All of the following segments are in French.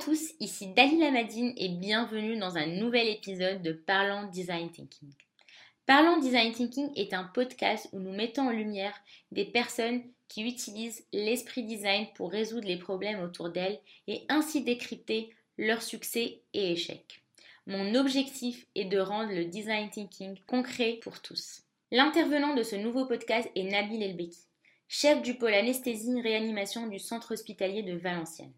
tous, ici Dalila Madine et bienvenue dans un nouvel épisode de Parlant Design Thinking. Parlant Design Thinking est un podcast où nous mettons en lumière des personnes qui utilisent l'esprit design pour résoudre les problèmes autour d'elles et ainsi décrypter leurs succès et échecs. Mon objectif est de rendre le design thinking concret pour tous. L'intervenant de ce nouveau podcast est Nabil Elbeki, chef du pôle anesthésie-réanimation du centre hospitalier de Valenciennes.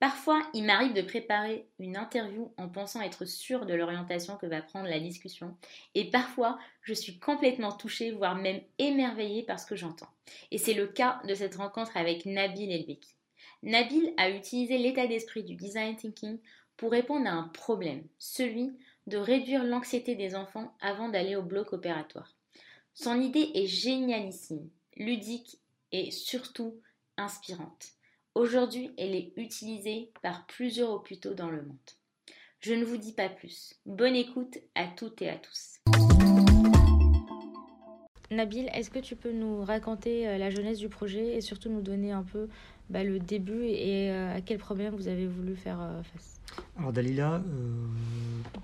Parfois, il m'arrive de préparer une interview en pensant être sûr de l'orientation que va prendre la discussion, et parfois, je suis complètement touchée, voire même émerveillée par ce que j'entends. Et c'est le cas de cette rencontre avec Nabil Elbeki. Nabil a utilisé l'état d'esprit du design thinking pour répondre à un problème, celui de réduire l'anxiété des enfants avant d'aller au bloc opératoire. Son idée est génialissime, ludique et surtout inspirante. Aujourd'hui, elle est utilisée par plusieurs hôpitaux dans le monde. Je ne vous dis pas plus. Bonne écoute à toutes et à tous. Nabil, est-ce que tu peux nous raconter euh, la jeunesse du projet et surtout nous donner un peu bah, le début et euh, à quel problème vous avez voulu faire euh, face? Alors Dalila,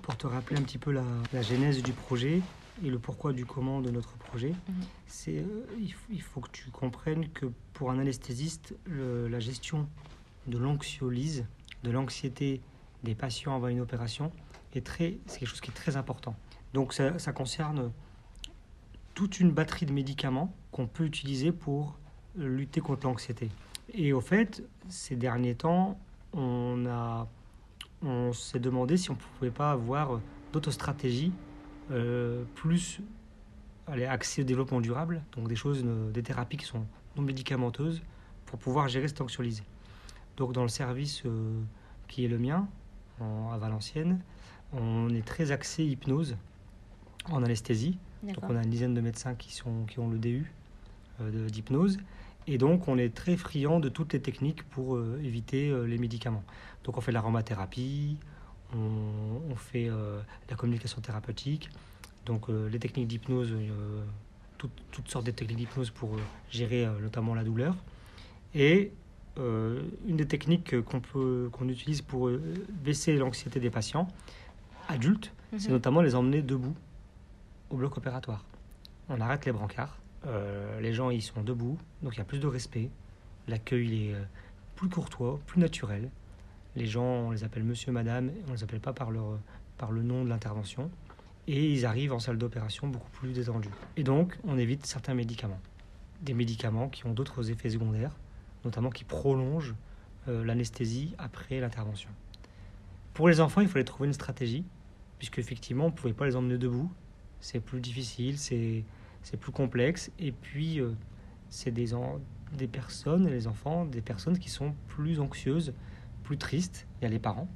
pour te rappeler un petit peu la, la genèse du projet, et le pourquoi du comment de notre projet, mhm. c'est euh, il, faut que tu comprennes que pour un anesthésiste, la gestion de l'anxiolyse, de l'anxiété des patients avant une opération, est très, c'est quelque chose qui est très important. Donc ça, ça concerne toute une batterie de médicaments qu'on peut utiliser pour lutter contre l'anxiété. Et au fait, ces derniers temps, on, a, on s'est demandé si on ne pouvait pas avoir d'autres stratégies euh, plus aller accès au développement durable, donc des choses, des thérapies qui sont non médicamenteuses pour pouvoir gérer cette anxiolyse. Donc dans le service euh, qui est le mien, à Valenciennes, on est très axé hypnose en anesthésie. Donc on a une dizaine de médecins qui, sont, qui ont le DU euh, d'hypnose. Et donc on est très friand de toutes les techniques pour éviter les médicaments. Donc on fait la aromathérapie, on, fait euh, la communication thérapeutique, donc euh, les techniques d'hypnose, euh, toutes sortes de techniques d'hypnose pour gérer notamment la douleur. Et une des techniques qu'on peut qu'on utilise pour baisser l'anxiété des patients adultes, c'est mhm. notamment les emmener debout au bloc opératoire. On arrête les brancards, les gens ils sont debout, donc il y a plus de respect, l'accueil est plus courtois, plus naturel. Les gens, on les appelle monsieur, madame, on ne les appelle pas par, leur, par le nom de l'intervention. Et ils arrivent en salle d'opération beaucoup plus détendus. Et donc, on évite certains médicaments. Des médicaments qui ont d'autres effets secondaires, notamment qui prolongent euh, l'anesthésie après l'intervention. Pour les enfants, il fallait trouver une stratégie, puisque effectivement, on ne pouvait pas les emmener debout. C'est plus difficile, c'est plus complexe. Et puis, euh, c'est des, des personnes, les enfants, des personnes qui sont plus anxieuses plus triste, il y a les parents.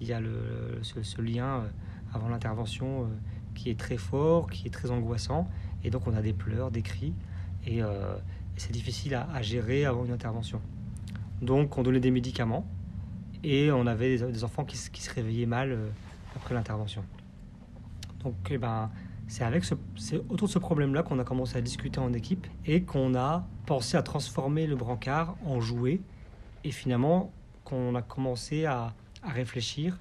Il y a le, ce, lien euh, avant l'intervention euh, qui est très fort, qui est très angoissant. Et donc on a des pleurs, des cris. Et, euh, c'est difficile à, gérer avant une intervention. Donc on donnait des médicaments. Et on avait des, enfants qui, se réveillaient mal après l'intervention. Donc eh ben, c'est avec ce, autour de ce problème-là qu'on a commencé à discuter en équipe et qu'on a pensé à transformer le brancard en jouet. Et finalement, qu'on a commencé à, réfléchir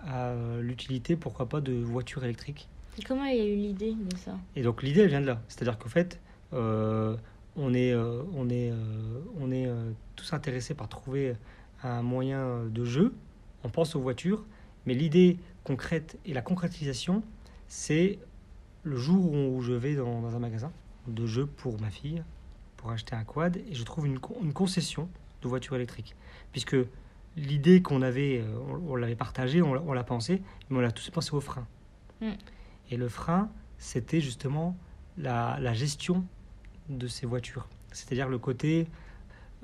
à l'utilité, pourquoi pas, de voitures électriques. Et comment il y a eu l'idée de ça? Et donc l'idée, elle vient de là. C'est-à-dire qu'en fait, euh, on est, euh, on est, euh, on est tous intéressés par trouver un moyen de jeu. On pense aux voitures, mais l'idée concrète et la concrétisation, c'est le jour où je vais dans, un magasin de jeux pour ma fille, pour acheter un quad, et je trouve une, une concession de voiture électrique. Puisque l'idée qu'on avait, euh, on, l'avait partagée, on, l'a pensé, mais on a tous pensé au frein. Mm. Et le frein, c'était justement la, gestion de ces voitures. C'est-à-dire le côté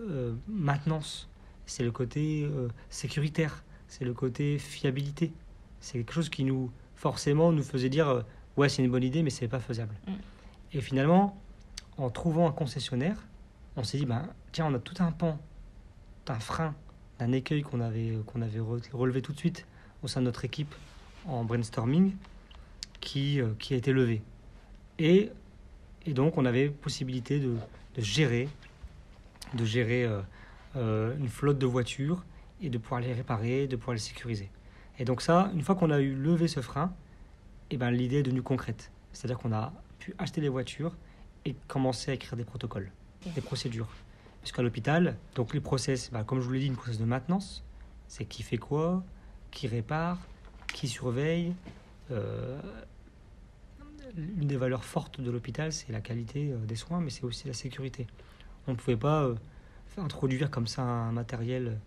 euh, maintenance, c'est le côté euh, sécuritaire, c'est le côté fiabilité. C'est quelque chose qui nous, forcément, nous faisait dire ouais, c'est une bonne idée, mais c'est pas faisable. Mm. Et finalement, en trouvant un concessionnaire, on s'est dit ben, tiens, on a tout un pan, un frein d'un écueil qu'on avait, qu'on avait relevé tout de suite au sein de notre équipe en brainstorming qui, euh, qui a été levé. Et, et donc on avait possibilité de, de gérer, de gérer euh, euh, une flotte de voitures et de pouvoir les réparer, de pouvoir les sécuriser. Et donc ça, une fois qu'on a eu levé ce frein, et ben, l'idée est devenue concrète. C'est-à-dire qu'on a pu acheter des voitures et commencer à écrire des protocoles, des procédures. Parce qu'à l'hôpital, donc les process, bah, comme je vous l'ai dit, une process de maintenance, c'est qui fait quoi, qui répare, qui surveille. Euh, une des valeurs fortes de l'hôpital, c'est la qualité euh, des soins, mais c'est aussi la sécurité. On ne pouvait pas euh, introduire comme ça un matériel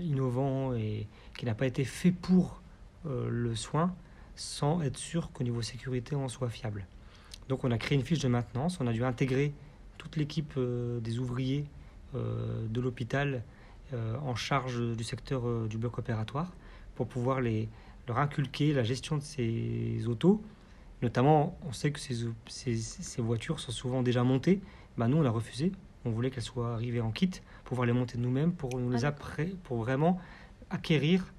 innovant et qui n'a pas été fait pour le soin sans être sûr qu'au niveau sécurité, on soit fiable. Donc on a créé une fiche de maintenance, on a dû intégrer toute l'équipe des ouvriers de l'hôpital en charge du secteur du bloc opératoire pour pouvoir les, leur inculquer la gestion de ces autos. Notamment, on sait que ces, ces, voitures sont souvent déjà montées. Ben, nous, on a refusé. On voulait qu'elles soient arrivées en kit pour pouvoir les monter nous-mêmes, pour nous les après, pour vraiment acquérir,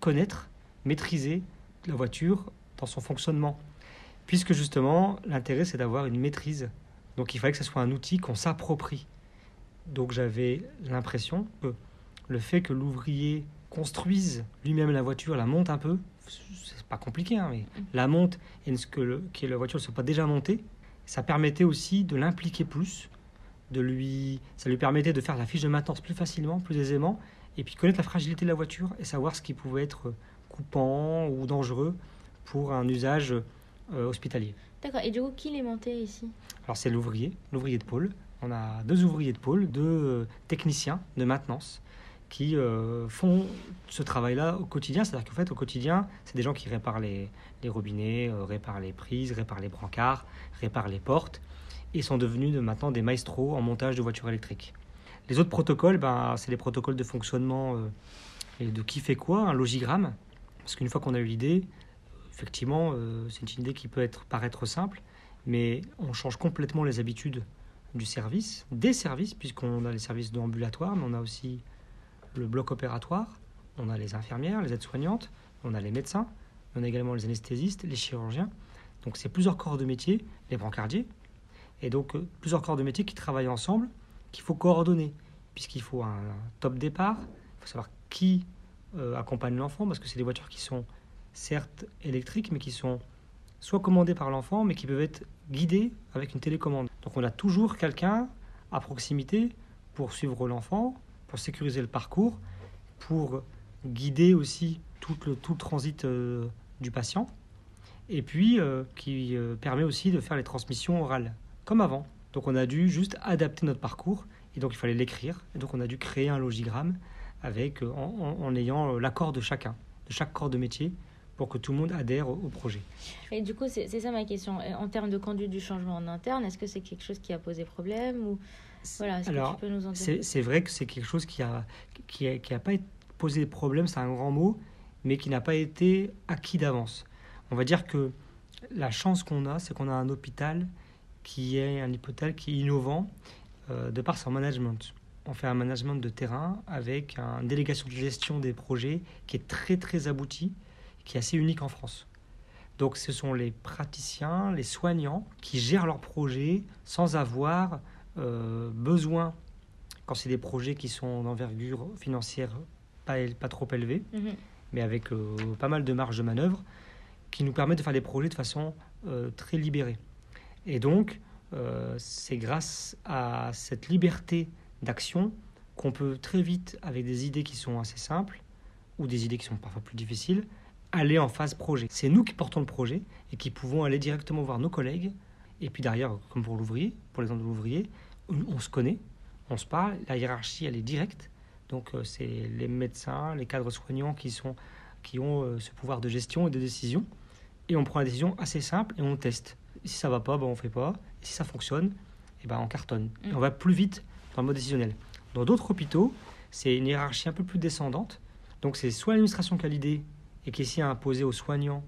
connaître, maîtriser la voiture dans son fonctionnement. Puisque justement, l'intérêt, c'est d'avoir une maîtrise. Donc il fallait que ce soit un outil qu'on s'approprie. Donc j'avais l'impression que le fait que l'ouvrier construise lui-même la voiture, la monte un peu, c'est pas compliqué, hein, mais mm. la monte et que, le, que la voiture ne soit pas déjà montée, ça permettait aussi de l'impliquer plus, de lui, ça lui permettait de faire la fiche de maintenance plus facilement, plus aisément, et puis connaître la fragilité de la voiture et savoir ce qui pouvait être coupant ou dangereux pour un usage euh, hospitalier. D'accord, et du coup, qui les montait ici? Alors c'est l'ouvrier, l'ouvrier de pôle. On a deux ouvriers de pôle, deux euh, techniciens de maintenance qui euh, font ce travail-là au quotidien. C'est-à-dire qu'en fait, au quotidien, c'est des gens qui réparent les, robinets, euh, réparent les prises, réparent les brancards, réparent les portes, et sont devenus de, maintenant des maestros en montage de voitures électriques. Les autres protocoles, ben, c'est les protocoles de fonctionnement et de qui fait quoi, un logigramme. Parce qu'une fois qu'on a eu l'idée, effectivement, c'est une idée qui peut être, paraître simple, mais on change complètement les habitudes du service, des services, puisqu'on a les services d'ambulatoire, mais on a aussi le bloc opératoire, on a les infirmières, les aides-soignantes, on a les médecins, on a également les anesthésistes, les chirurgiens. Donc c'est plusieurs corps de métier, les brancardiers, et donc euh, plusieurs corps de métier qui travaillent ensemble, qu'il faut coordonner, puisqu'il faut un, top départ, il faut savoir qui euh, accompagne l'enfant, parce que c'est des voitures qui sont certes électriques, mais qui sont soit commandées par l'enfant, mais qui peuvent être guidées avec une télécommande. Donc on a toujours quelqu'un à proximité pour suivre l'enfant, pour sécuriser le parcours, pour guider aussi tout le, tout transit euh, du patient, et puis euh, qui euh, permet aussi de faire les transmissions orales, comme avant. Donc on a dû juste adapter notre parcours, et donc il fallait l'écrire, et donc on a dû créer un logigramme avec, en, ayant l'accord de chacun, de chaque corps de métier, pour que tout le monde adhère au, projet. Et du coup, c'est ça ma question. En termes de conduite du changement en interne, est-ce que c'est quelque chose qui a posé problème ou voilà, Alors, c'est vrai que c'est quelque chose qui a, qui a, qui a pas posé problème, c'est un grand mot, mais qui n'a pas été acquis d'avance. On va dire que la chance qu'on a, c'est qu'on a un hôpital qui est un hôpital qui est innovant euh, de par son management. On fait un management de terrain avec une délégation de gestion des projets qui est très très abouti, qui est assez unique en France. Donc ce sont les praticiens, les soignants qui gèrent leurs projets sans avoir euh, besoin, quand c'est des projets qui sont d'envergure financière pas, pas trop élevée, mhm. mais avec euh, pas mal de marge de manœuvre, qui nous permettent de faire des projets de façon euh, très libérée. Et donc, c'est grâce à cette liberté d'action qu'on peut très vite, avec des idées qui sont assez simples, ou des idées qui sont parfois plus difficiles, aller en phase projet. C'est nous qui portons le projet et qui pouvons aller directement voir nos collègues. Et puis derrière, comme pour l'ouvrier, pour l'exemple de l'ouvrier, on se connaît, on se parle, la hiérarchie elle est directe. Donc euh, c'est les médecins, les cadres soignants qui, sont, qui ont euh, ce pouvoir de gestion et de décision. Et on prend la décision assez simple et on teste. Si ça va pas, ben on fait pas. Et si ça fonctionne, et ben on cartonne. Mm. on va plus vite dans le mode décisionnel. Dans d'autres hôpitaux, c'est une hiérarchie un peu plus descendante. Donc c'est soit l'administration qui a l'idée et qui essaie à imposer aux soignants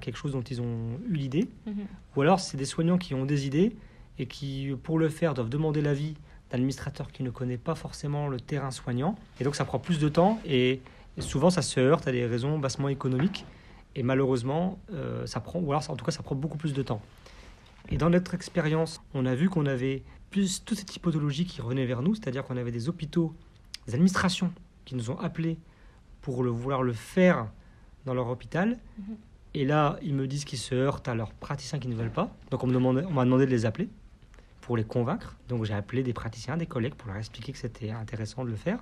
quelque chose dont ils ont eu l'idée, mm-hmm. ou alors c'est des soignants qui ont des idées et qui, pour le faire, doivent demander l'avis d'administrateurs qui ne connaît pas forcément le terrain soignant. Et donc ça prend plus de temps et, souvent ça se heurte à des raisons bassement économiques. Et malheureusement, euh, ça prend, ou alors en tout cas ça prend beaucoup plus de temps. Et dans notre expérience, on a vu qu'on avait plus toutes ces typologies qui revenaient vers nous, c'est-à-dire qu'on avait des hôpitaux, des administrations qui nous ont appelés pour le, vouloir le faire dans leur hôpital. Mhm. Et là, ils me disent qu'ils se heurtent à leurs praticiens qui ne veulent pas. Donc on m'a demandé de les appeler pour les convaincre. Donc j'ai appelé des praticiens, des collègues pour leur expliquer que c'était intéressant de le faire.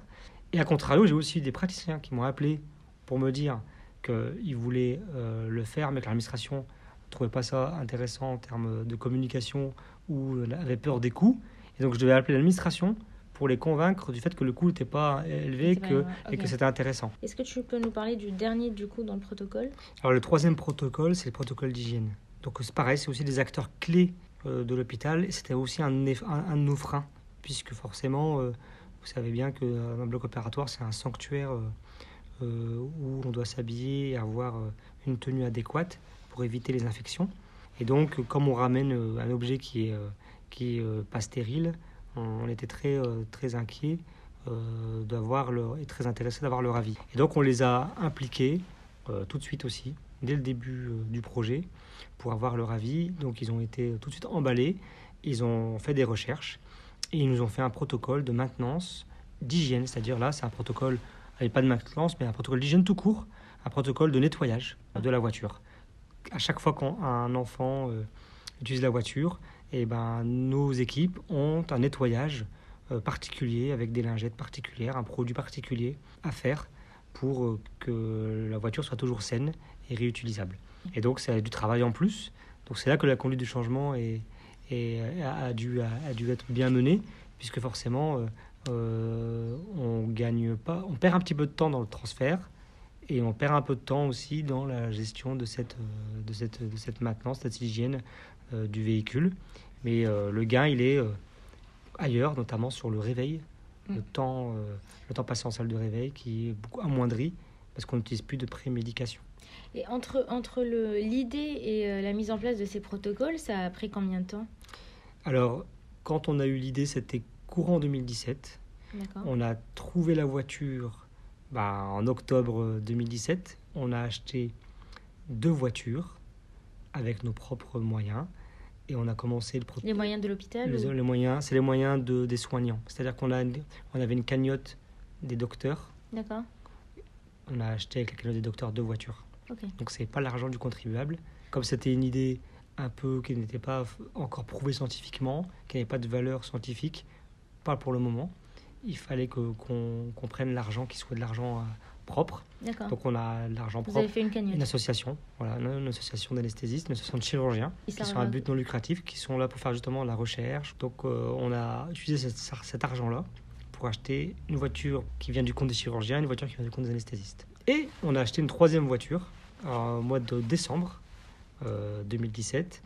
Et à contrario, j'ai aussi eu des praticiens qui m'ont appelé pour me dire qu'ils voulaient euh, le faire, mais que l'administration ne trouvait pas ça intéressant en termes de communication ou euh, avait peur des coûts. Et donc je devais appeler l'administration pour les convaincre du fait que le coût n'était pas élevé pas et que c'était intéressant. Est-ce que tu peux nous parler du dernier du coup dans le protocole? Alors le troisième protocole, c'est le protocole d'hygiène. Donc c'est pareil, c'est aussi des acteurs clés euh, de l'hôpital. C'était aussi un, un- un de nos freins, puisque forcément, euh, vous savez bien qu'un bloc opératoire, c'est un sanctuaire euh, euh, où on doit s'habiller et avoir euh, une tenue adéquate pour éviter les infections. Et donc, euh, comme on ramène euh, un objet qui est, euh, qui est euh, pas stérile, on, était très, euh, très inquiets euh, d'avoir leur, et très intéressés d'avoir leur avis. Et donc, on les a impliqués euh, tout de suite aussi, dès le début du projet, pour avoir leur avis. Donc, ils ont été tout de suite emballés, ils ont fait des recherches et ils nous ont fait un protocole de maintenance, d'hygiène, c'est-à-dire là, c'est un protocole avec pas de maintenance, mais un protocole d'hygiène tout court, un protocole de nettoyage de la voiture. À chaque fois qu'un enfant utilise la voiture, et ben, nos équipes ont un nettoyage euh, particulier avec des lingettes particulières, un produit particulier à faire pour euh, que la voiture soit toujours saine et réutilisable. Et donc, c'est du travail en plus. Donc, c'est là que la conduite du changement a, dû, être bien menée, puisque forcément, euh, on gagne pas, on perd un petit peu de temps dans le transfert et on perd un peu de temps aussi dans la gestion de cette, de de cette maintenance, cette hygiène du véhicule. Mais euh, le gain, il est euh, ailleurs, notamment sur le réveil, le, Mm. temps, euh, le temps passé en salle de réveil qui est beaucoup amoindri parce qu'on n'utilise plus de prémédication. Et entre, entre le- l'idée et euh, la mise en place de ces protocoles, ça a pris combien de temps? Alors, quand on a eu l'idée, c'était courant 2017. D'accord. On a trouvé la voiture bah, en octobre 2017. On a acheté deux voitures avec nos propres moyens et on a commencé le Les moyens de l'hôpital Les, ou- les moyens, c'est les moyens de, des soignants. C'est-à-dire qu'on a, on avait une cagnotte des docteurs. D'accord. On a acheté avec la cagnotte des docteurs deux voitures. Ok. Donc c'est pas l'argent du contribuable. Comme c'était une idée un peu qui n'était pas encore prouvée scientifiquement, qui n'avait pas de valeur scientifique, pas pour le moment, il fallait que qu'on qu'on prenne l'argent qui soit de l'argent propre. Donc on a l'argent Vous avez propre. fait une Une cagnotte. association, voilà, une, une association d'anesthésistes, une association de chirurgiens qui sont à but non lucratif, qui sont là pour faire justement la recherche. Donc euh, on a utilisé cet, cet argent-là pour acheter une voiture qui vient du compte des chirurgiens, une voiture qui vient du compte des anesthésistes. Et on a acheté une troisième voiture euh, au mois de décembre euh, 2017.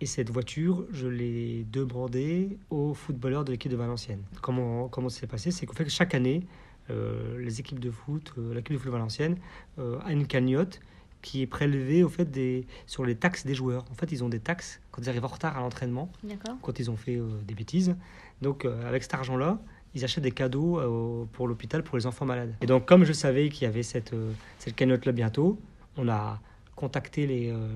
Et cette voiture, je l'ai demandée aux footballeurs de l'équipe de Valenciennes. Comment, comment ça s'est passé? C'est qu'en fait, chaque année, euh, les équipes de foot, euh, l'équipe de foot de Valenciennes, euh, a une cagnotte qui est prélevée au fait des, sur les taxes des joueurs. En fait, ils ont des taxes quand ils arrivent en retard à l'entraînement, quand ils ont fait euh, des bêtises. Donc, euh, avec cet argent-là, ils achètent des cadeaux euh, pour l'hôpital pour les enfants malades. Et donc, comme je savais qu'il y avait cette, euh, cette cagnotte-là bientôt, on a contacté les, euh,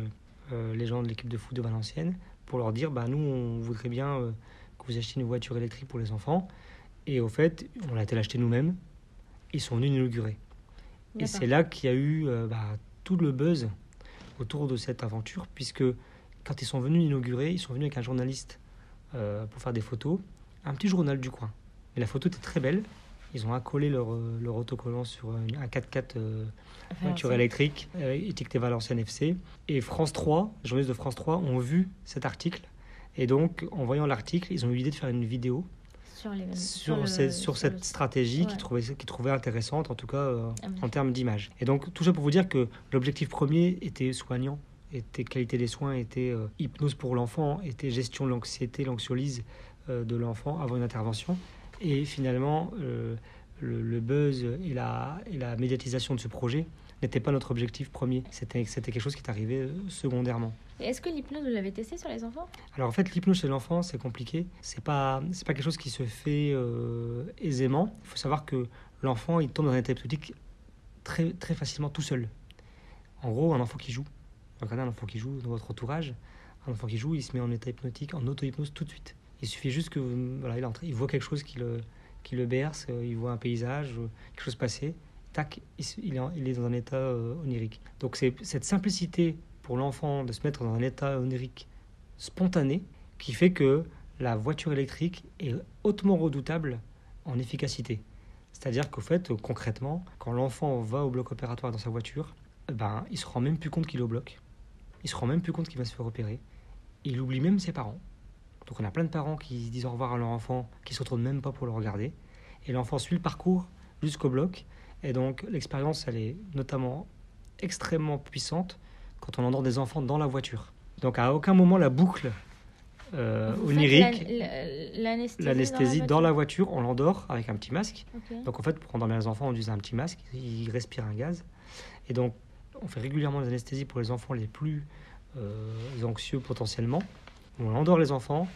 euh, les gens de l'équipe de foot de Valenciennes pour leur dire bah, nous, on voudrait bien euh, que vous achetiez une voiture électrique pour les enfants. Et au fait, on a été l'acheter nous-mêmes. Ils sont venus l'inaugurer. Et c'est là qu'il y a eu euh, bah, tout le buzz autour de cette aventure, puisque quand ils sont venus inaugurer, ils sont venus avec un journaliste euh, pour faire des photos, un petit journal du coin. Et la photo était très belle. Ils ont accolé leur, euh, leur autocollant sur un un 4x4 euh, voiture électrique, étiqueté Valenciennes FC. Et France 3, les journalistes de France 3 ont vu cet article. Et donc, en voyant l'article, ils ont eu l'idée de faire une vidéo Sur, les... sur, le- cette, sur cette le- stratégie Ouais. qu'ils trouvaient intéressante, en tout cas euh, en termes d'image. Et donc, tout ça pour vous dire que l'objectif premier était soignant, était qualité des soins, était euh, hypnose pour l'enfant, était gestion de l'anxiété, l'anxiolyse euh, de l'enfant avant une intervention. Et finalement, le, le buzz et la, et la médiatisation de ce projet n'était pas notre objectif premier. C'était quelque chose qui est arrivé euh, secondairement. Est-ce que l'hypnose, vous l'avez testé sur les enfants? Alors en fait, l'hypnose chez l'enfant, c'est compliqué. C'est pas, c'est pas quelque chose qui se fait euh, aisément. Il faut savoir que l'enfant, il tombe dans un état hypnotique très, très facilement tout seul. En gros, un enfant qui joue, regardez un enfant qui joue dans votre entourage, un enfant qui joue, il se met en état hypnotique, en auto-hypnose tout de suite. Il suffit juste que voilà, il, entre, il voit quelque chose qui le, qui le berce, euh, il voit un paysage, quelque chose passer, il, est, dans un état euh, onirique. Donc c'est cette simplicité pour l'enfant de se mettre dans un état onirique spontané qui fait que la voiture électrique est hautement redoutable en efficacité. C'est-à-dire qu'au fait, concrètement, quand l'enfant va au bloc opératoire dans sa voiture, ben, il se rend même plus compte qu'il est au bloc. Il se rend même plus compte qu'il va se faire opérer. Il oublie même ses parents. Donc on a plein de parents qui disent au revoir à leur enfant, qui se retournent même pas pour le regarder. Et l'enfant suit le parcours jusqu'au bloc. Et donc l'expérience, elle est notamment extrêmement puissante quand on endort des enfants dans la voiture. Donc à aucun moment la boucle euh, onirique, l'an- la- L'anesthésie. dans dans la voiture, on l'endort avec un petit masque. Donc en fait, pour endormir les enfants, on utilise un petit masque, ils respirent un gaz. Et donc, on fait régulièrement des anesthésies pour les enfants les plus euh, anxieux potentiellement. On endort les enfants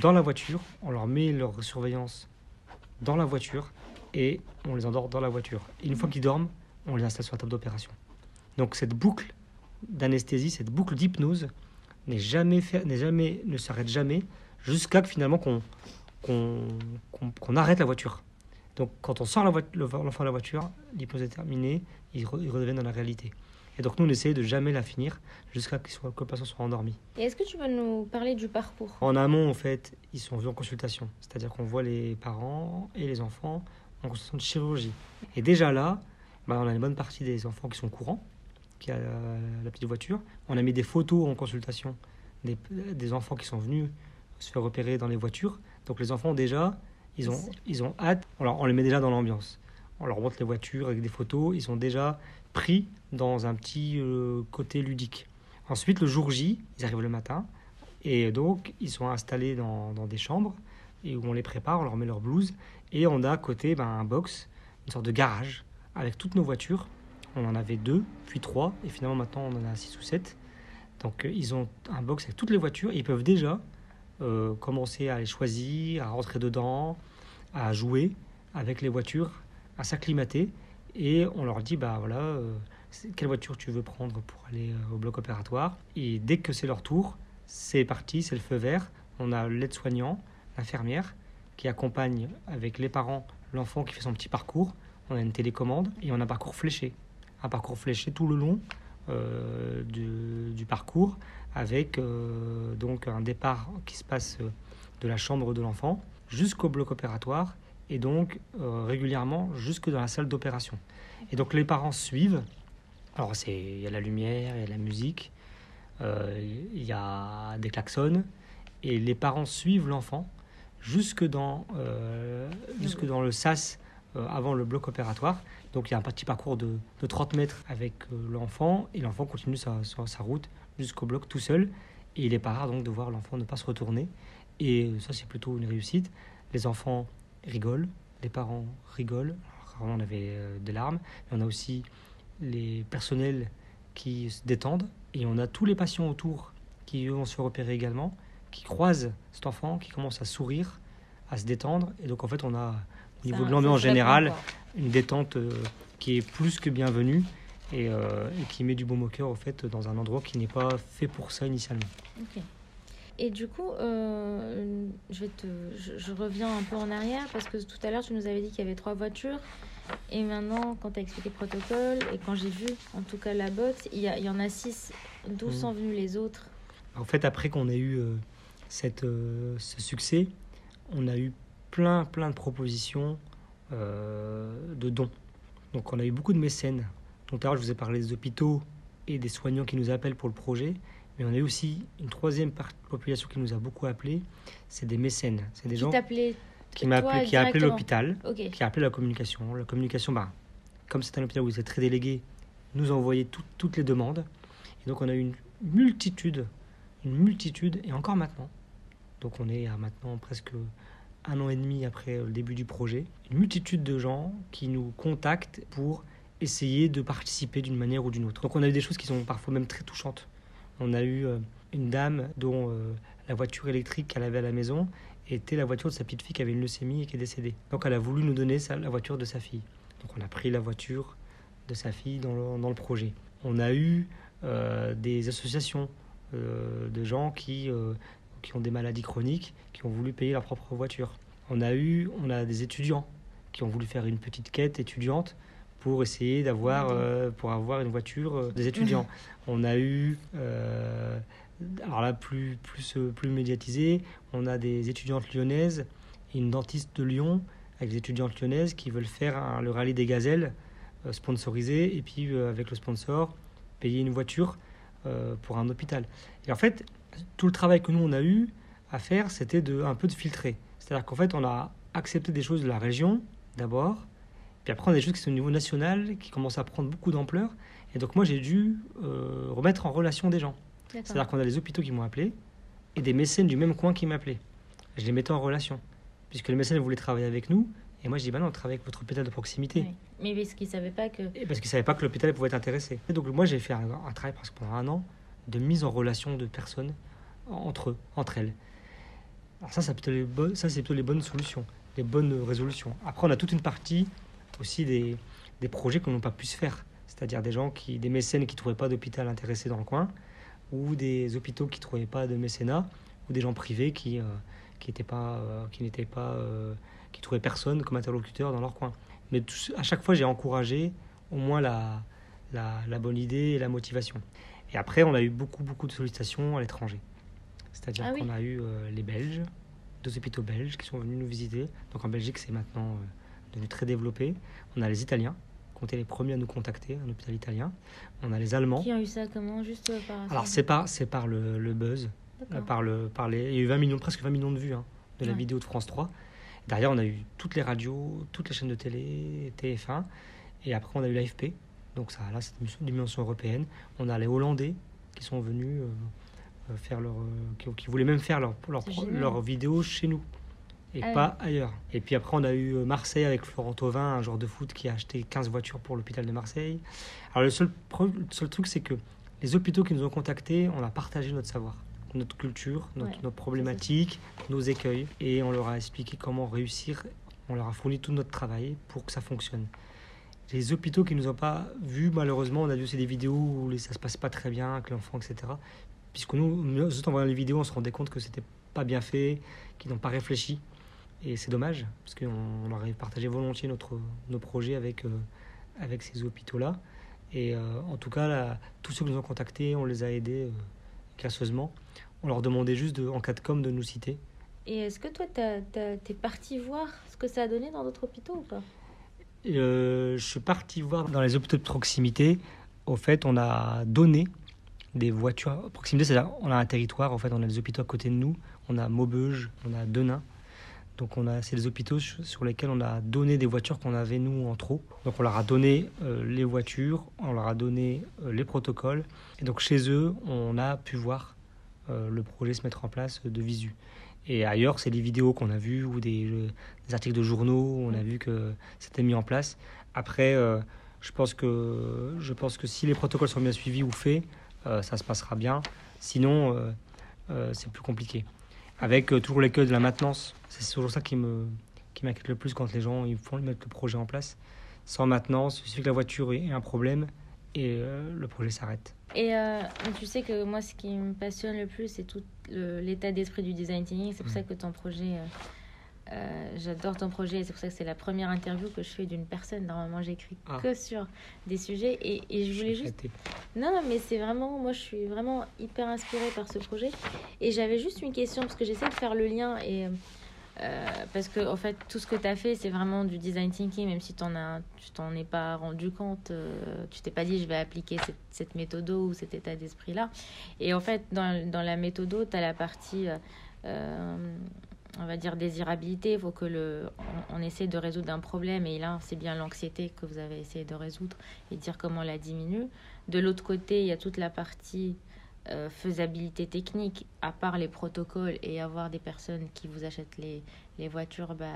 dans la voiture, on leur met leur surveillance dans la voiture et on les endort dans la voiture. Et une fois qu'ils dorment, on les installe sur la table d'opération. Donc cette boucle d'anesthésie, cette boucle d'hypnose n'est jamais fait, n'est jamais, ne s'arrête jamais jusqu'à que finalement qu'on qu'on qu'on- qu'on arrête la voiture. Donc, quand on sort la l'enfant de la voiture, l'hypnose est terminée, il, re- il redevient dans la réalité. Et donc, nous, on essaie de jamais la finir jusqu'à soit- que le patient soit endormi. Et est-ce que tu peux nous parler du parcours? En amont, en fait, ils sont vus en consultation. C'est-à-dire qu'on voit les parents et les enfants en consultation de chirurgie. Et déjà là, bah, on a une bonne partie des enfants qui sont courants, qui a la, la petite voiture. On a mis des photos en consultation des, des enfants qui sont venus se faire repérer dans les voitures. Donc les enfants, déjà, ils ont, ils ont hâte. On les met déjà dans l'ambiance. On leur montre les voitures avec des photos. Ils sont déjà pris dans un petit euh, côté ludique. Ensuite, le jour J, ils arrivent le matin. Et donc, ils sont installés dans, dans des chambres et où on les prépare, on leur met leur blouse. Et on a à côté ben, un box, une sorte de garage avec toutes nos voitures. On en avait deux, puis trois, et finalement maintenant on en a six ou sept. Donc euh, ils ont un box avec toutes les voitures ils peuvent déjà euh, commencer à les choisir, à rentrer dedans, à jouer avec les voitures, à s'acclimater. Et on leur dit, bah voilà, euh, quelle voiture tu veux prendre pour aller au bloc opératoire. Et dès que c'est leur tour, c'est parti, c'est le feu vert. On a l'aide-soignant, l'infirmière, qui accompagne avec les parents l'enfant qui fait son petit parcours. On a une télécommande et on a un parcours fléché. Un parcours fléché tout le long euh, du, parcours avec euh, donc un départ qui se passe euh, de la chambre de l'enfant jusqu'au bloc opératoire et donc régulièrement jusque dans la salle d'opération. Et donc les parents suivent. Alors il y a la lumière, il y a la musique, il y a des klaxons et les parents suivent l'enfant jusque dans euh, jusque dans le sas euh, avant le bloc opératoire. Donc il y a un petit parcours de, de 30 mètres avec euh, l'enfant et l'enfant continue sa, sa, sa route jusqu'au bloc tout seul. Et il est pas rare donc de voir l'enfant ne pas se retourner. Et ça c'est plutôt une réussite. Les enfants rigolent, les parents rigolent. Rarement, on avait des larmes, mais on a aussi les personnels qui se détendent et on a tous les patients autour qui eux, vont se repérer également, qui croisent cet enfant, qui commence à sourire, à se détendre. Et donc en fait on a au niveau de l'ambiance générale une détente euh, qui est plus que bienvenue et, euh, et qui met du baume au cœur au fait dans un endroit qui n'est pas fait pour ça initialement. Et du coup, euh, je, vais te, je, je reviens un peu en arrière parce que tout à l'heure, tu nous avais dit qu'il y avait trois voitures. Et maintenant, quand tu as expliqué le protocole et quand j'ai vu en tout cas la box, il y, en a six. D'où Mhm. sont venus les autres? En fait, après qu'on ait eu euh, cette, euh, ce succès, on a eu plein, plein de propositions euh, de dons. Donc, on a eu beaucoup de mécènes. Donc, tout à l'heure, je vous ai parlé des hôpitaux et des soignants qui nous appellent pour le projet. Mais on a eu aussi une troisième population qui nous a beaucoup appelés. C'est des mécènes. C'est des Qui gens qui, m'a appelé, qui a appelé l'hôpital, qui a appelé la communication. La communication, bah, comme c'est un hôpital où c'est très délégué, nous a envoyé tout- toutes les demandes. Et donc on a eu une multitude, une multitude, et encore maintenant. Donc on est maintenant presque un an et demi après le début du projet. Une multitude de gens qui nous contactent pour essayer de participer d'une manière ou d'une autre. Donc on a eu des choses qui sont parfois même très touchantes. On a eu euh, une dame dont euh, la voiture électrique qu'elle avait à la maison était la voiture de sa petite fille qui avait une leucémie et qui est décédée. Donc elle a voulu nous donner la voiture de sa fille. Donc on a pris la voiture de sa fille dans le, projet. On a eu euh, des associations de gens qui, qui ont des maladies chroniques, qui ont voulu payer leur propre voiture. On a eu, on a des étudiants qui ont voulu faire une petite quête étudiante pour essayer d'avoir, Mhm. euh, pour avoir une voiture euh, des étudiants. On a eu, euh, alors là plus plus plus médiatisé, on a des étudiantes lyonnaises et une dentiste de Lyon avec des étudiantes lyonnaises qui veulent faire un- le rallye des gazelles sponsorisé et puis avec le sponsor payer une voiture pour un hôpital. Et en fait, tout le travail que nous on a eu à faire, c'était de un peu de filtrer. C'est-à-dire qu'en fait, on a accepté des choses de la région d'abord, puis après on a des choses qui sont au niveau national, qui commencent à prendre beaucoup d'ampleur. Et donc moi, j'ai dû euh, remettre en relation des gens. C'est-à-dire qu'on a des hôpitaux qui m'ont appelé et des mécènes du même coin qui m'appelaient. Je les mettais en relation, puisque les mécènes voulaient travailler avec nous. Et moi, je dis, bah non, on travaille avec votre hôpital de proximité. Oui. Mais parce qu'ils ne savaient pas que. Et parce qu'ils ne savaient pas que l'hôpital pouvait être intéressé. Et donc moi, j'ai fait un, un travail presque pendant un an de mise en relation de personnes entre eux, entre elles. Alors ça, ça, c'est plutôt les bonnes solutions, les bonnes résolutions. Après, on a toute une partie aussi des, projets qu'on n'a pas pu se faire. C'est-à-dire des gens qui, des mécènes qui ne trouvaient pas d'hôpital intéressé dans le coin, ou des hôpitaux qui ne trouvaient pas de mécénat, ou des gens privés qui, euh, n'étaient pas, euh, qui n'étaient pas, euh, qui trouvaient personne comme interlocuteur dans leur coin. Mais tout- à chaque fois, j'ai encouragé au moins la, la bonne idée et la motivation. Et après, on a eu beaucoup, beaucoup de sollicitations à l'étranger. C'est-à-dire Ah oui. qu'on a eu euh, les Belges, deux hôpitaux belges qui sont venus nous visiter. Donc en Belgique, c'est maintenant euh, devenu très développé. On a les Italiens, qui ont été les premiers à nous contacter, un hôpital italien. On a les Allemands. Qui ont eu ça comment Juste euh, par. Alors c'est par, c'est par le, le buzz, par le, par les, il y a eu 20 millions, presque 20 millions de vues hein, de la Ouais. vidéo de France 3. Derrière, on a eu toutes les radios, toutes les chaînes de télé, TF1, et après on a eu l'AFP. Donc ça, là, c'est une dimension européenne. On a les Hollandais qui sont venus euh, euh, faire leur, euh, qui, qui voulaient même faire leur, leur, vidéo chez nous et Ah pas ailleurs. Et puis après, on a eu Marseille avec Florent Thauvin, un joueur de foot qui a acheté 15 voitures pour l'hôpital de Marseille. Alors le seul, le seul truc, c'est que les hôpitaux qui nous ont contactés, on a partagé notre savoir, notre culture, notre, Ouais, nos problématiques, nos écueils, et on leur a expliqué comment réussir. On leur a fourni tout notre travail pour que ça fonctionne. Les hôpitaux qui nous ont pas vus, malheureusement, on a vu aussi des vidéos où ça se passe pas très bien avec l'enfant, etc. Puisque nous, nous en voyant les vidéos, on se rendait compte que c'était pas bien fait, qu'ils n'ont pas réfléchi. Et c'est dommage, parce qu'on on aurait partagé volontiers notre, nos projets avec, euh, avec ces hôpitaux-là. Et euh, en tout cas, là, tous ceux qui nous ont contactés, on les a aidés euh, gracieusement. On leur demandait juste, en cas de com, de nous citer. Et est-ce que toi, t'es parti voir ce que ça a donné dans d'autres hôpitaux ou pas? Je suis parti voir dans les hôpitaux de proximité. Au fait, on a donné des voitures à proximité, c'est-à-dire on a un territoire. En fait, on a des hôpitaux à côté de nous. On a Maubeuge, on a Denain. Donc, on a c'est des hôpitaux sur lesquels on a donné des voitures qu'on avait nous en trop. Donc, on leur a donné euh, les voitures, on leur a donné euh, les protocoles. Et donc, chez eux, on a pu voir euh, le projet se mettre en place de visu. Et ailleurs, c'est des vidéos qu'on a vues ou des, euh, des articles de journaux où on a vu que c'était mis en place. Après, euh, je, pense que, je pense que si les protocoles sont bien suivis ou faits, euh, ça se passera bien. Sinon, euh, euh, c'est plus compliqué. Avec euh, toujours l'écueil de la maintenance, c'est toujours ça qui me qui m'inquiète le plus quand les gens ils font mettre le projet en place. Sans maintenance, il suffit que la voiture ait un problème et euh, le projet s'arrête. Et euh, tu sais que moi, ce qui me passionne le plus, c'est tout l'état d'esprit du design thinking. C'est pour Mm. ça que ton projet, euh, euh, j'adore ton projet. et C'est pour ça que c'est la première interview que je fais d'une personne. Normalement, j'écris Ah. que sur des sujets. Et, et je voulais juste. Non, non, mais c'est vraiment, moi je suis vraiment hyper inspirée par ce projet. Et j'avais juste une question, parce que j'essaie de faire le lien. Et, euh, parce que, en fait, tout ce que tu as fait, c'est vraiment du design thinking, même si t'en as, tu t'en es pas rendu compte. euh, tu t'es pas dit, je vais appliquer cette, méthode ou cet état d'esprit-là. Et en fait, dans, dans la méthode, tu as la partie. euh, on va dire désirabilité, il faut que le, on, on essaie de résoudre un problème et là c'est bien l'anxiété que vous avez essayé de résoudre et dire comment on la diminue. De l'autre côté, il y a toute la partie euh, faisabilité technique, à part les protocoles et avoir des personnes qui vous achètent les, les voitures, bah,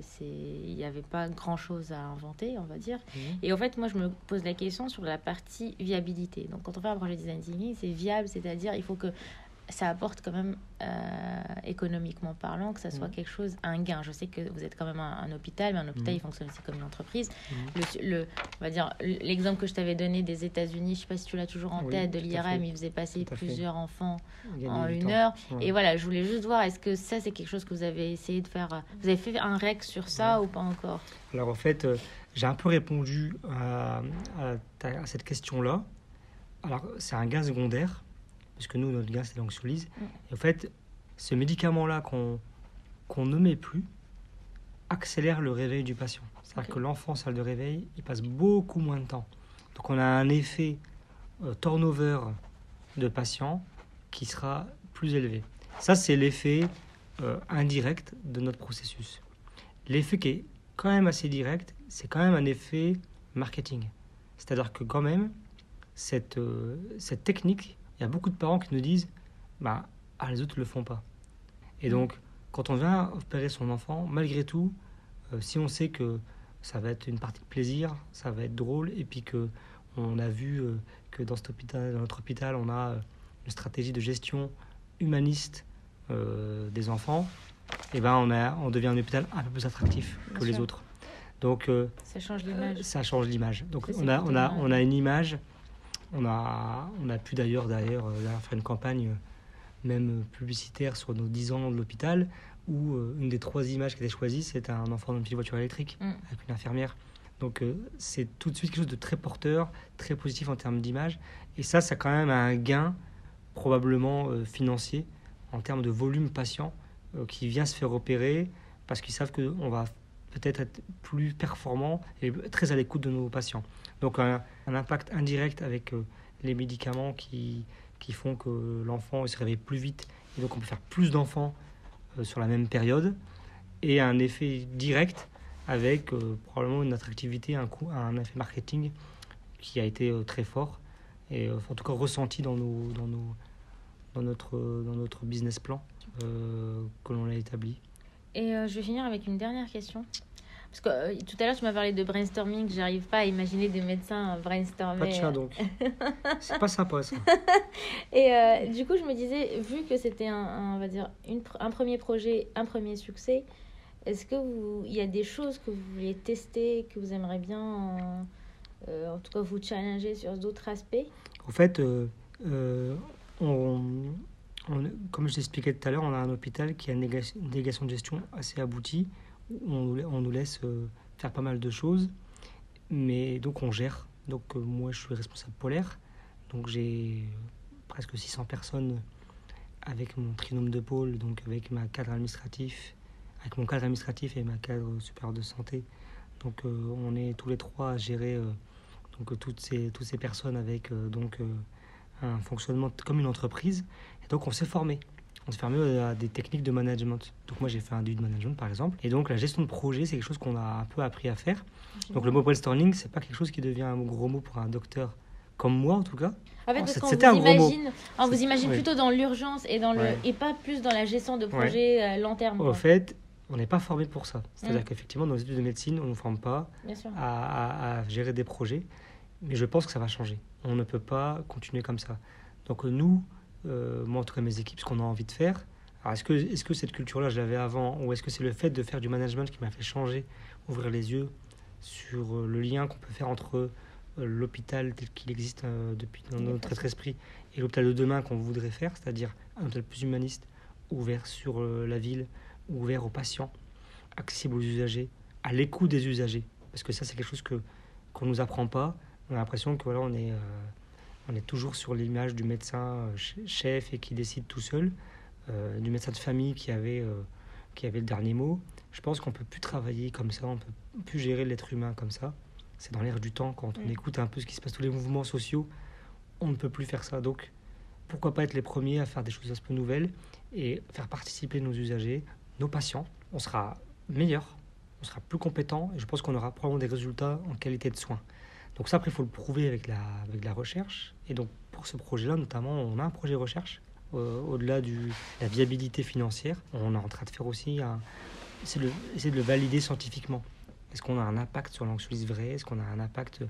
c'est il n'y avait pas grand-chose à inventer, on va dire. Mhm. Et en fait, moi, je me pose la question sur la partie viabilité. Donc, quand on fait un projet design thinking, c'est viable, c'est-à-dire il faut que ça apporte quand même, euh, économiquement parlant, que ça soit Mhm. quelque chose, un gain. Je sais que vous êtes quand même un, un hôpital, mais un hôpital, Mhm. il fonctionne aussi comme une entreprise. Mhm. Le, le- on va dire, l'exemple que je t'avais donné des États-Unis, je sais pas si tu l'as toujours en Oui, tête, de l'IRM, il faisait passer fait. plusieurs enfants en une heure. Ouais. Et voilà, je voulais juste voir, est-ce que ça, c'est quelque chose que vous avez essayé de faire Vous avez fait un rec sur ça ou pas encore? Alors en fait, euh, j'ai un peu répondu à, à ta- à cette question-là. Alors c'est un gain secondaire, puisque nous, notre gain, c'est l'anxiolyse. Mm. Et en fait, ce médicament-là qu'on qu'on ne met plus accélère le réveil du patient. C'est-à-dire que l'enfant en salle de réveil, il passe beaucoup moins de temps. Donc on a un effet euh, turnover de patients qui sera plus élevé. Ça, c'est l'effet euh, indirect de notre processus. L'effet qui est quand même assez direct, c'est quand même un effet marketing. C'est-à-dire que quand même, cette, euh, cette technique, il y a beaucoup de parents qui nous disent, bah, ah, les autres ne le font pas. Et donc, quand on vient opérer son enfant, malgré tout, euh, si on sait que ça va être une partie de plaisir, ça va être drôle, et puis que on a vu euh, que dans, cet hôpital, dans notre hôpital, on a euh, une stratégie de gestion humaniste des enfants, et ben on, a, on devient un hôpital un peu plus attractif Bien que les autres. Donc Ça change l'image. ça change l'image. Donc on a, on, a, on a une image, on a, on a pu d'ailleurs d'ailleurs euh, faire une campagne euh, même publicitaire sur nos 10 ans de l'hôpital où euh, une des trois images qui était choisie c'est un enfant dans une petite voiture électrique Mm. avec une infirmière. Donc euh, c'est tout de suite quelque chose de très porteur, très positif en termes d'image. Et ça, ça a quand même un gain probablement euh, financier en termes de volume patient qui vient se faire opérer parce qu'ils savent qu'on va peut-être être plus performant et très à l'écoute de nos patients. Donc un, impact indirect avec euh, les médicaments qui, qui font que l'enfant se réveille plus vite et donc on peut faire plus d'enfants euh, sur la même période et un effet direct avec euh, probablement une attractivité, un, coût, un effet marketing qui a été très fort et en tout cas ressenti dans, nos, dans, nos, dans, notre, dans notre business plan que l'on a établi. Et je vais finir avec une dernière question. Parce que euh, tout à l'heure, tu m'as parlé de brainstorming. J'arrive pas à imaginer des médecins euh, brainstormer. Pas de chat donc. C'est pas sympa ça. Et euh, du coup, je me disais, vu que c'était un, un, on va dire, une, un premier projet, un premier succès, est-ce que vous, il y a des choses que vous voulez tester, que vous aimeriez bien, euh, euh, en tout cas, vous challenger sur d'autres aspects? En fait, euh, euh, on, on- comme je l'expliquais tout à l'heure, on a un hôpital qui a une délégation de gestion assez aboutie. On, nous laisse euh, faire pas mal de choses, mais donc on gère. Donc euh, moi, je suis responsable polaire, donc j'ai euh, presque 600 personnes avec mon trinôme de pôle, donc avec ma cadre administratif, avec mon cadre administratif et ma cadre supérieure de santé. Donc on est tous les trois à gérer donc toutes ces toutes ces personnes avec donc un fonctionnement comme une entreprise. Et donc on s'est formé. On s'est formé euh, à des techniques de management. Donc moi j'ai fait un DU de management par exemple. Et donc la gestion de projet c'est quelque chose qu'on a un peu appris à faire. Donc le mot brainstorming c'est pas quelque chose qui devient un gros mot pour un docteur comme moi en tout cas. En fait, parce qu'on vous gros mot. imagine, on vous imagine oui. plutôt dans l'urgence et dans le Ouais. et pas plus dans la gestion de projet euh, long terme. Au quoi. fait, on n'est pas formé pour ça. C'est-à-dire Mm. qu'effectivement dans les études de médecine on ne nous forme pas à, à- à gérer des projets. Mais je pense que ça va changer. On ne peut pas continuer comme ça. Donc nous, euh, moi en tout cas mes équipes, ce qu'on a envie de faire, alors est-ce que, est que cette culture-là, je l'avais avant, ou est-ce que c'est le fait de faire du management qui m'a fait changer, ouvrir les yeux sur euh, le lien qu'on peut faire entre euh, l'hôpital tel qu'il existe euh, depuis dans notre facile. esprit et l'hôpital de demain qu'on voudrait faire, c'est-à-dire un hôpital plus humaniste, ouvert sur la ville, ouvert aux patients, accessible aux usagers, à l'écoute des usagers. Parce que ça, c'est quelque chose que qu'on nous apprend pas. On a l'impression que voilà, on est, euh, on est toujours sur l'image du médecin euh, ch- chef et qui décide tout seul, euh, du médecin de famille qui avait, euh, qui avait le dernier mot. Je pense qu'on peut plus travailler comme ça, on peut plus gérer l'être humain comme ça. C'est dans l'air du temps quand on Mm. écoute un peu ce qui se passe, tous les mouvements sociaux, on ne peut plus faire ça. Donc, pourquoi pas être les premiers à faire des choses un peu nouvelles et faire participer nos usagers, nos patients. On sera meilleur, on sera plus compétent et je pense qu'on aura probablement des résultats en qualité de soins. Donc ça, après, il faut le prouver avec la, avec la recherche. Et donc, pour ce projet-là, notamment, on a un projet recherche. euh, Au-delà de la viabilité financière, on est en train de faire aussi un... C'est de, essayer de le valider scientifiquement. Est-ce qu'on a un impact sur l'anxiolyse vraie? Est-ce qu'on a un impact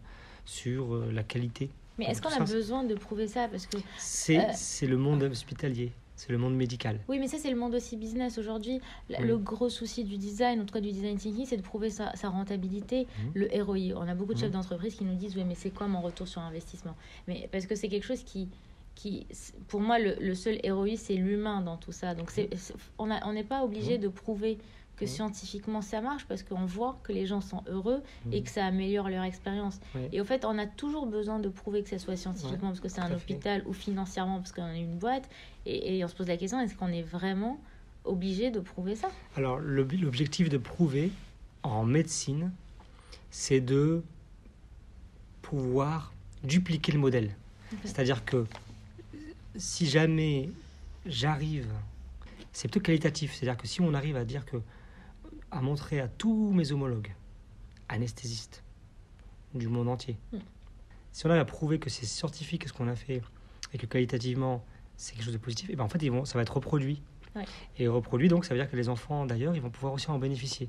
sur euh, la qualité? Mais est-ce qu'on a besoin de prouver ça? Parce que C'est Euh. c'est le monde hospitalier. C'est le monde médical. Oui, mais ça, c'est le monde aussi business. Aujourd'hui, le gros souci du design, en tout cas du design thinking, c'est de prouver sa, sa rentabilité, Mhm. le ROI. On a beaucoup de chefs Mhm. d'entreprise qui nous disent Oui, mais c'est quoi mon retour sur investissement? Mais parce que c'est quelque chose qui. qui pour moi, le, le seul ROI, c'est l'humain dans tout ça. Donc, c'est, on a- on n'est pas obligé Mhm. de prouver que scientifiquement ça marche parce qu'on voit que les gens sont heureux et Mhm. que ça améliore leur expérience. Et au fait, on a toujours besoin de prouver que ça soit scientifiquement parce que c'est un fait. hôpital ou financièrement parce qu'on est une boîte. Et, et on se pose la question est-ce qu'on est vraiment obligé de prouver ça? Alors, l'ob- l'objectif de prouver en médecine, c'est de pouvoir dupliquer le modèle. C'est-à-dire que si jamais j'arrive, c'est plutôt qualitatif. C'est-à-dire que si on arrive à dire que, à montrer à tous mes homologues, anesthésistes du monde entier, Mm. si on arrive à prouver que c'est scientifique ce qu'on a fait et que qualitativement c'est quelque chose de positif, et ben en fait ils vont, ça va être reproduit. Ouais. Et reproduit, donc ça veut dire que les enfants d'ailleurs, ils vont pouvoir aussi en bénéficier.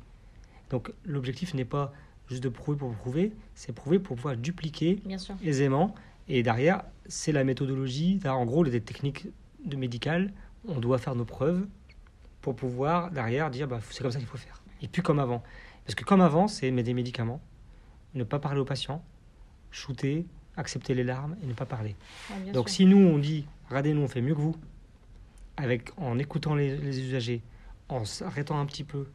Donc l'objectif n'est pas juste de prouver pour prouver, c'est prouver pour pouvoir dupliquer Bien sûr. aisément. Et derrière, c'est la méthodologie. En gros, les techniques de médicales, on doit faire nos preuves pour pouvoir derrière dire bah, c'est comme ça qu'il faut faire. Et plus comme avant. Parce que comme avant, c'est mettre des médicaments, ne pas parler aux patients, shooter, accepter les larmes et ne pas parler. Ah, Donc sûr. si nous on dit regardez nous on fait mieux que vous, avec en écoutant les, les usagers, en s'arrêtant un petit peu,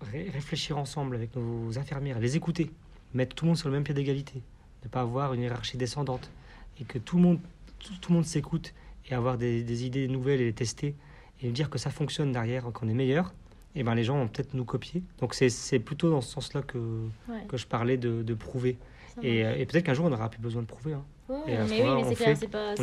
ré- réfléchir ensemble avec nos infirmières, les écouter, mettre tout le monde sur le même pied d'égalité, ne pas avoir une hiérarchie descendante et que tout le monde tout, tout le monde s'écoute et avoir des, des idées nouvelles et les tester et dire que ça fonctionne derrière, qu'on est meilleur, et ben les gens vont peut-être nous copier. Donc c'est- plutôt dans ce sens-là que, Ouais, que je parlais de, de prouver. Et, euh, et peut-être qu'un jour on n'aura plus besoin de prouver. hein. Ouais, et mais oui, mais c'est clair, pas.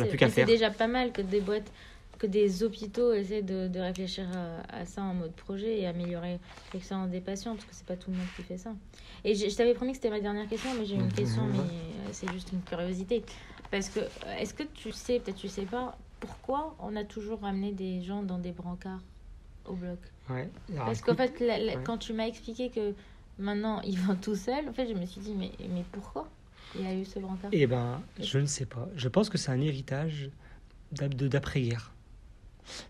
déjà pas mal que des boîtes, que des hôpitaux essaient de, de réfléchir à, à ça en mode projet et améliorer l'expérience des patients, parce que c'est pas tout le monde qui fait ça. Et je, je t'avais promis que c'était ma dernière question, mais j'ai une Mhm. question, mais euh, c'est juste une curiosité. Parce que, euh, est-ce que tu sais, peut-être tu sais pas, pourquoi on a toujours ramené des gens dans des brancards au bloc? Ouais. Parce qu'en fait, la- la- ouais. quand tu m'as expliqué que maintenant ils vont tout seuls, en fait, je me suis dit, mais, mais pourquoi il y a eu ce brancard Eh ben, je ne sais pas. Je pense que c'est un héritage d'après-guerre.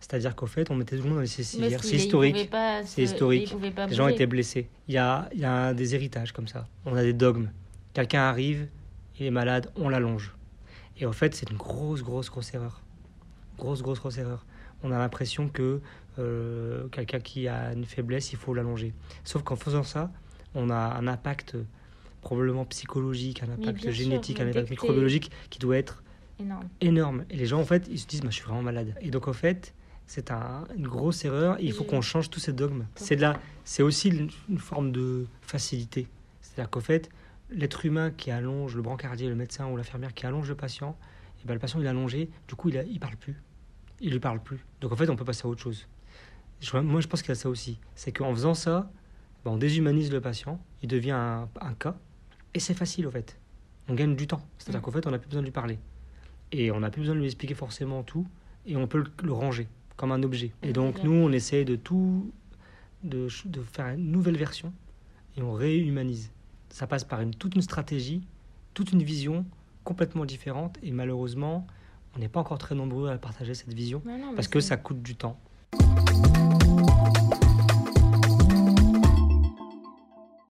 C'est-à-dire qu'au fait, on mettait tout le monde dans les s'il- C'est il historique. C'est historique. il Les gens étaient blessés. Il y a, il y a des héritages comme ça. On a des dogmes. Quelqu'un arrive, il est malade, on l'allonge. Et en fait, c'est une grosse, grosse, grosse erreur. Grosse, grosse, grosse erreur. On a l'impression que euh, quelqu'un qui a une faiblesse, il faut l'allonger. Sauf qu'en faisant ça, on a un impact probablement psychologique, un impact sûr, génétique, un impact microbiologique qui doit être Énorme. énorme. Et les gens, en fait, ils se disent, bah, je suis vraiment malade. Et donc, en fait, c'est un- une grosse erreur. Il faut qu'on change tous ces dogmes. C'est la, c'est aussi une, une forme de facilité. C'est-à-dire qu'en fait, l'être humain qui allonge, le brancardier, le médecin ou l'infirmière qui allonge le patient, et ben, le patient, il est allongé, du coup, il, a, il parle plus. Il lui parle plus. Donc, en fait, on peut passer à autre chose. Je- moi, je pense qu'il y a ça aussi. C'est qu'en faisant ça, ben, on déshumanise le patient, il devient un, un cas, et c'est facile, au fait. On gagne du temps. C'est-à-dire Mm. qu'en fait, on n'a plus besoin de lui parler. Et on n'a plus besoin de lui expliquer forcément tout, et on peut le, le ranger comme un objet. Et Mm, donc, nous, on essaie de tout, de, de faire une nouvelle version, et on réhumanise. Ça passe par une, toute une stratégie, toute une vision complètement différente, et malheureusement, on n'est pas encore très nombreux à partager cette vision, non, parce que ça coûte du temps.